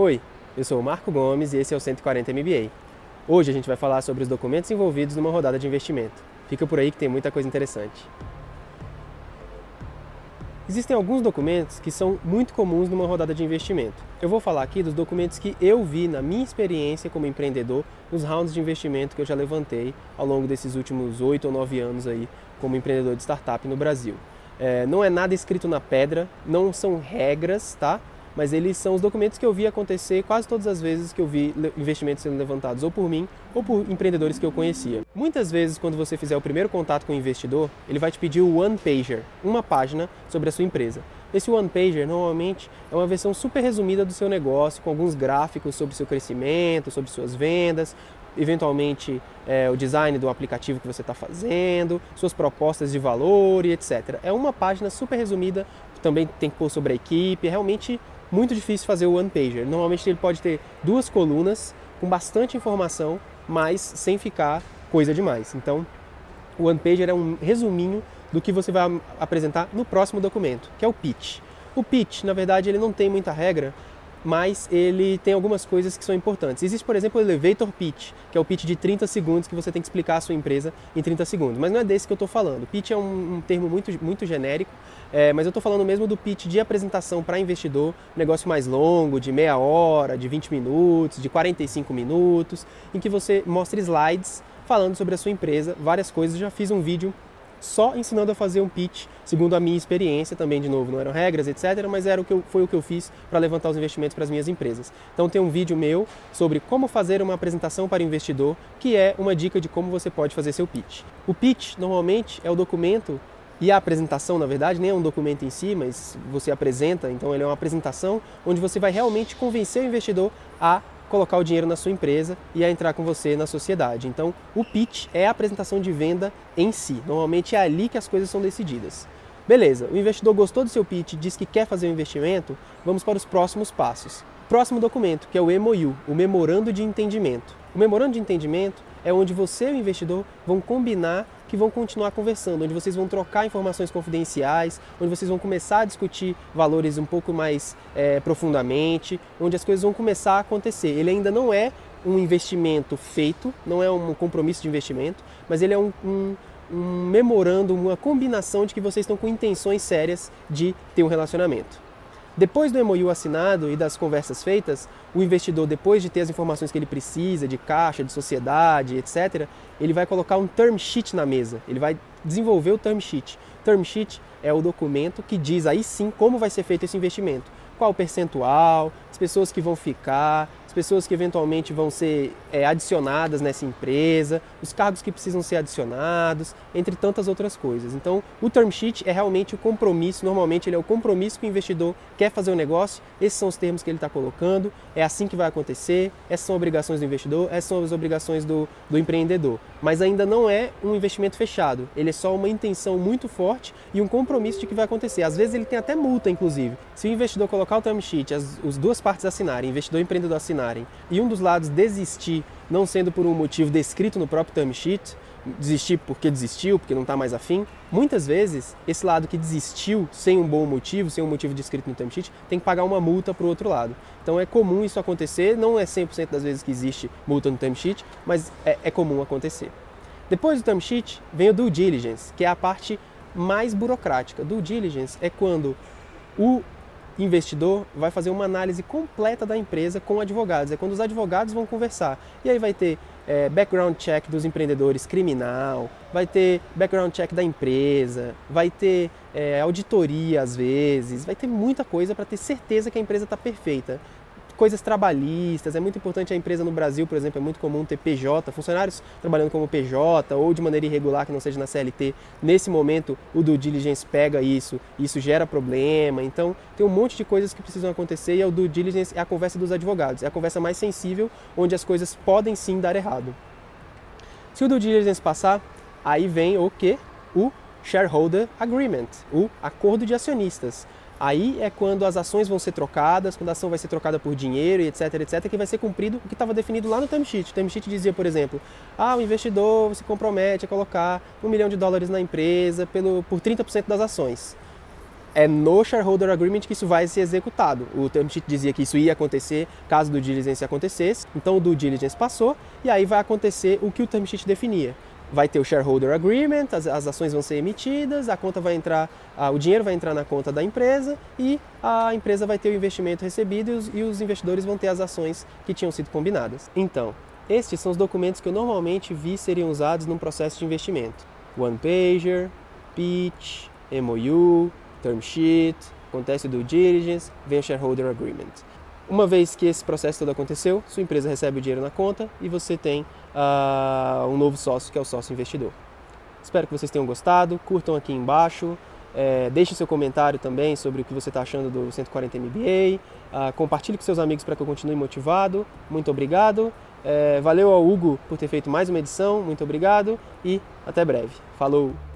Oi, eu sou o Marco Gomes e esse é o 140 MBA. Hoje a gente vai falar sobre os documentos envolvidos numa rodada de investimento. Fica por aí que tem muita coisa interessante. Existem alguns documentos que são muito comuns numa rodada de investimento. Eu vou falar aqui dos documentos que eu vi na minha experiência como empreendedor nos rounds de investimento que eu já levantei ao longo desses últimos oito ou nove anos aí como empreendedor de startup no Brasil. É, não é nada escrito na pedra, não são regras, tá? Mas eles são os documentos que eu vi acontecer quase todas as vezes que eu vi investimentos sendo levantados ou por mim ou por empreendedores que eu conhecia. Muitas vezes, quando você fizer o primeiro contato com o investidor, ele vai te pedir o one pager, uma página sobre a sua empresa. Esse one pager normalmente é uma versão super resumida do seu negócio, com alguns gráficos sobre seu crescimento, sobre suas vendas, eventualmente é, o design do aplicativo que você está fazendo, suas propostas de valor e etc. É uma página super resumida, também tem que pôr sobre a equipe, é realmente muito difícil fazer o one pager. Normalmente ele pode ter duas colunas com bastante informação, mas sem ficar coisa demais. Então, o one pager é um resuminho do que você vai apresentar no próximo documento, que é o pitch. O pitch, na verdade, ele não tem muita regra, mas ele tem algumas coisas que são importantes. Existe, por exemplo, o elevator pitch, que é o pitch de 30 segundos que você tem que explicar a sua empresa em 30 segundos. Mas não é desse que eu estou falando. Pitch é um, um, termo muito, muito genérico, é, mas eu estou falando mesmo do pitch de apresentação para investidor, um negócio mais longo, de meia hora, de 20 minutos, de 45 minutos, em que você mostra slides falando sobre a sua empresa, várias coisas. Eu já fiz um vídeo só ensinando a fazer um pitch, segundo a minha experiência também, de novo, não eram regras, etc., mas era o que eu, foi o que eu fiz para levantar os investimentos para as minhas empresas. Então tem um vídeo meu sobre como fazer uma apresentação para investidor, que é uma dica de como você pode fazer seu pitch. O pitch, normalmente, é o documento e a apresentação, na verdade, nem é um documento em si, mas você apresenta, então ele é uma apresentação onde você vai realmente convencer o investidor a colocar o dinheiro na sua empresa e a entrar com você na sociedade. Então, o pitch é a apresentação de venda em si. Normalmente é ali que as coisas são decididas. Beleza, o investidor gostou do seu pitch, diz que quer fazer um investimento, vamos para os próximos passos. Próximo documento, que é o MOU, o Memorando de Entendimento. O Memorando de Entendimento é onde você e o investidor vão combinar que vão continuar conversando, onde vocês vão trocar informações confidenciais, onde vocês vão começar a discutir valores um pouco mais é, profundamente, onde as coisas vão começar a acontecer. Ele ainda não é um investimento feito, não é um compromisso de investimento, mas ele é um, um, um memorando, uma combinação de que vocês estão com intenções sérias de ter um relacionamento. Depois do MOU assinado e das conversas feitas, o investidor, depois de ter as informações que ele precisa de caixa, de sociedade, etc., ele vai colocar um term sheet na mesa. Ele vai desenvolver o term sheet. Term sheet é o documento que diz aí sim como vai ser feito esse investimento. Qual o percentual, as pessoas que vão ficar, pessoas que eventualmente vão ser é, adicionadas nessa empresa, os cargos que precisam ser adicionados, entre tantas outras coisas. Então, o term sheet é realmente o compromisso, normalmente ele é o compromisso que o investidor quer fazer o um negócio, esses são os termos que ele está colocando, é assim que vai acontecer, essas são obrigações do investidor, essas são as obrigações do, do empreendedor. Mas ainda não é um investimento fechado, ele é só uma intenção muito forte e um compromisso de que vai acontecer. Às vezes ele tem até multa, inclusive. Se o investidor colocar o term sheet, as, as duas partes assinarem, investidor e empreendedor assinarem, e um dos lados desistir, não sendo por um motivo descrito no próprio term sheet, desistir porque desistiu, porque não está mais afim, muitas vezes esse lado que desistiu sem um bom motivo, sem um motivo descrito no term sheet, tem que pagar uma multa para o outro lado. Então é comum isso acontecer, não é 100% das vezes que existe multa no term sheet, mas é, é comum acontecer. Depois do term sheet vem o due diligence, que é a parte mais burocrática. Due diligence é quando o investidor vai fazer uma análise completa da empresa com advogados. É quando os advogados vão conversar. E aí vai ter é, background check dos empreendedores criminal, vai ter background check da empresa, vai ter é, auditoria às vezes, vai ter muita coisa para ter certeza que a empresa está perfeita coisas trabalhistas. É muito importante a empresa no Brasil, por exemplo, é muito comum ter PJ, funcionários trabalhando como PJ ou de maneira irregular que não seja na CLT. Nesse momento, o due diligence pega isso, isso gera problema. Então, tem um monte de coisas que precisam acontecer e o due diligence é a conversa dos advogados, é a conversa mais sensível onde as coisas podem sim dar errado. Se o due diligence passar, aí vem o que? O shareholder agreement, o acordo de acionistas. Aí é quando as ações vão ser trocadas, quando a ação vai ser trocada por dinheiro etc, etc, que vai ser cumprido o que estava definido lá no term sheet. O term sheet dizia, por exemplo, ah, o investidor se compromete a colocar um milhão de dólares na empresa pelo, por 30% das ações. é no shareholder agreement que isso vai ser executado. O term sheet dizia que isso ia acontecer caso o diligence acontecesse, então o diligence passou e aí vai acontecer o que o term sheet definia. Vai ter o shareholder agreement, as, as ações vão ser emitidas, a conta vai entrar, o dinheiro vai entrar na conta da empresa e a empresa vai ter o investimento recebido e os, e os investidores vão ter as ações que tinham sido combinadas. Então, estes são os documentos que eu normalmente vi seriam usados num processo de investimento. One pager, pitch, MOU, term sheet, acontece o due diligence, o shareholder agreement. Uma vez que esse processo todo aconteceu, sua empresa recebe o dinheiro na conta e você tem uh, um novo sócio, que é o sócio investidor. Espero que vocês tenham gostado, curtam aqui embaixo, é, deixe seu comentário também sobre o que você está achando do 140 MBA, uh, compartilhe com seus amigos para que eu continue motivado. Muito obrigado. É, valeu ao Hugo por ter feito mais uma edição, muito obrigado e até breve. Falou!